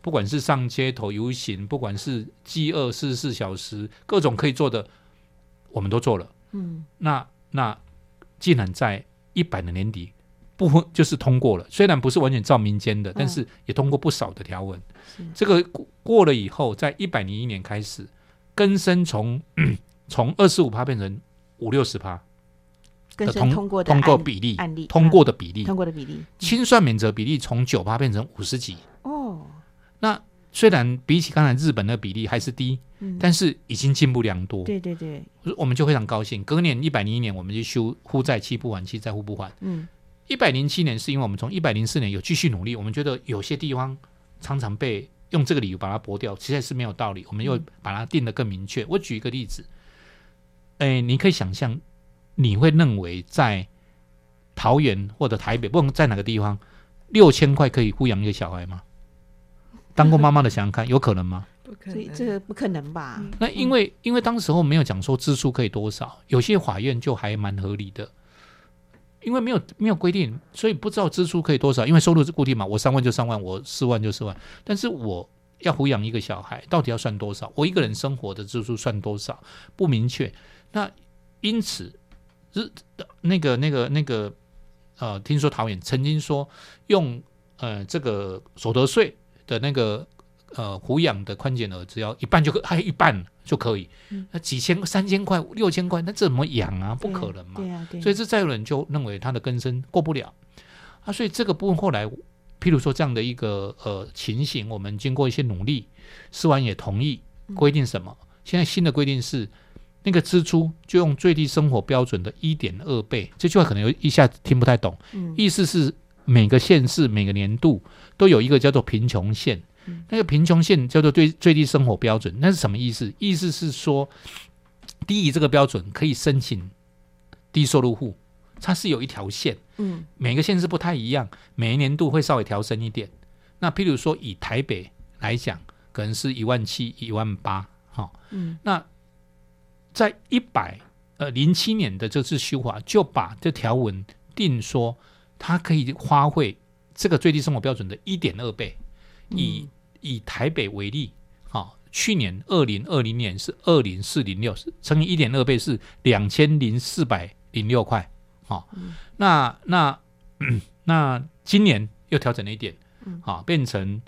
不管是上街头游行，不管是饥饿四十四小时，各种可以做的，我们都做了。嗯那那竟然在一百的年底部分就是通过了，虽然不是完全照民间的，但是也通过不少的条文。是这个过过了以后，在一百零一年开始，更生从 从二十五趴变成五六十趴的通通过的通过比例，案例通过的的比例，通过的比例清算免责比例从九八变成五十几。哦，那虽然比起刚才日本的比例还是低，嗯但是已经进步良多。对对对，我们就非常高兴。隔年一百零一年，我们就修负债期不还，期债户不还。嗯一百零七年是因为我们从一百零四年有继续努力，我们觉得有些地方常常被用这个理由把它驳掉，实在是没有道理。我们又把它定得更明确。我举一个例子，哎，你可以想象，你会认为在桃园或者台北，不管在哪个地方，六千块可以抚养一个小孩吗？当过妈妈的想想看，有可能吗？不可以能，这个不可能吧？嗯那因为因为当时候没有讲说支出可以多少，有些法院就还蛮合理的，因为没有没有规定，所以不知道支出可以多少。因为收入是固定嘛，我三万就三万，我四万就四万，但是我要抚养一个小孩，到底要算多少？我一个人生活的支出算多少？不明确。那因此，日那个那个那个呃，听说桃园曾经说用呃这个所得税的那个呃抚养的宽减额只要一半就可，还有一半就可以。那几千、三千块、六千块，那怎么养啊？不可能嘛。对啊，所以这债务人就认为他的根生过不了啊，所以这个部分后来，譬如说这样的一个呃情形，我们经过一些努力，司完也同意规定什么？现在新的规定是。那个支出就用最低生活标准的一点二倍，这句话可能有一下子听不太懂。嗯。意思是每个县市每个年度都有一个叫做贫穷线，那个贫穷线叫做最最低生活标准，那是什么意思？意思是说低于这个标准可以申请低收入户，它是有一条线，嗯。每个县市不太一样，每一年度会稍微调升一点。那譬如说以台北来讲，可能是一万七、一万八，好，嗯。那在一百呃零七年的这次修法，就把这条文定说，它可以花费这个最低生活标准的一点二倍。以以台北为例，好、去年二零二零年是二零四零六，乘以一点二倍是两千零四百零六块。好、那那 那今年又调整了一点，好、变成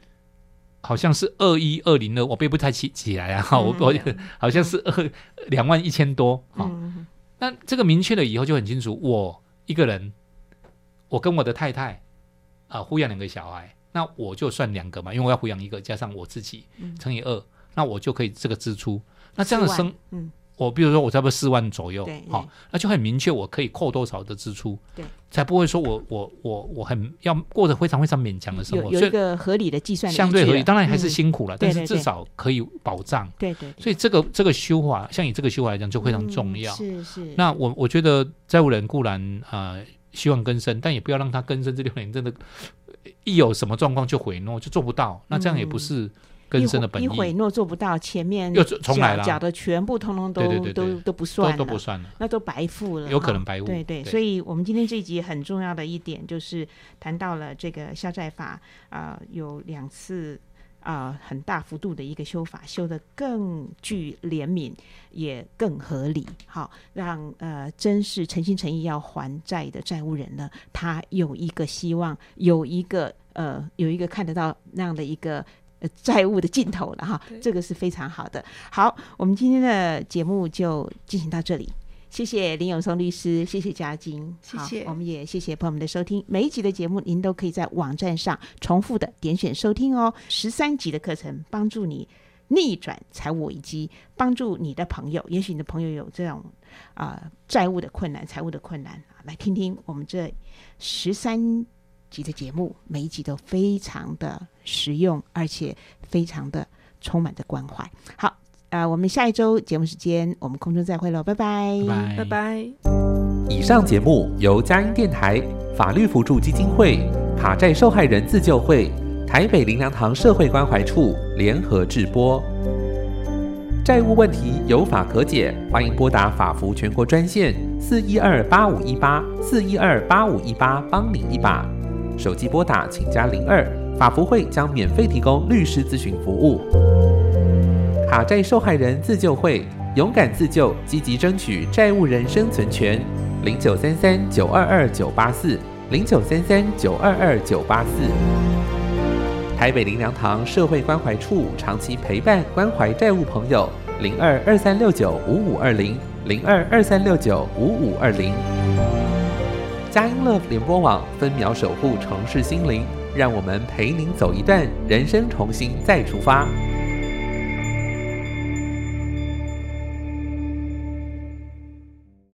好像是二一二零二，我背不太起起来啊，哈、我我好像是二两万一千多，好、嗯那这个明确了以后就很清楚，我一个人，我跟我的太太啊、抚养两个小孩，那我就算两个嘛，因为我要抚养一个，加上我自己乘以二，那我就可以这个支出。那这样的生，嗯我比如说我差不多四万左右，好、对。那就很明确我可以扣多少的支出，对，才不会说我我我我很要过得非常非常勉强的生活，所以有有一个合理的计算的相对合理，当然还是嗯辛苦了，但是至少可以保障。对对，对。所以这个这个修法，像以这个修法来讲就非常重要。嗯是是，那我我觉得债务人固然呃希望更生，但也不要让他更生这六年真的呃一有什么状况就回诺，就做不到，那这样也不是更生的本一意，悔诺做不到，前面又重来了。缴缴的全部通通都都都不算了。都都不算了。那都白付了，有可能白付对对，对。所以我们今天这一集很重要的一点就是谈到了这个消债法啊、有两次啊、很大幅度的一个修法，修得更具怜悯，也更合理，好让呃真是诚心诚意要还债的债务人呢，他有一个希望，有一个呃有一个看得到那样的一个。呃债务的尽头了哈，这个是非常好的。好，我们今天的节目就进行到这里。谢谢林永松律师，谢谢嘉晶，谢谢我们也谢谢朋友们的收听。每一集的节目，您都可以在网站上重复的点选收听哦。十三集的课程，帮助你逆转财务危机，帮助你的朋友，也许你的朋友有这种啊、债务的困难、财务的困难，来听听我们这十三集的节目，每一集都非常的实用，而且非常的充满着关怀。好。啊、我们下一周节目时间，我们空中再会喽，拜拜，拜拜拜。以上节目由佳音电台、法律辅助基金会、卡债受害人自救会、台北林良堂社会关怀处联合制播。债务问题有法可解，欢迎拨打法服全国专线四一二八五一八四一二八五一八，帮您一把。手机拨打请加零二，法服会将免费提供律师咨询服务。卡债受害人自救会，勇敢自救，积极争取债务人生存权。零九三三九二二九八四，零九三三九二二九八四。台北林良堂社会关怀处长期陪伴关怀债务朋友，零二二三六九五五二零，零二二三六九五五二零。佳音乐联播网分秒守护城市心灵，让我们陪您走一段人生，重新再出发。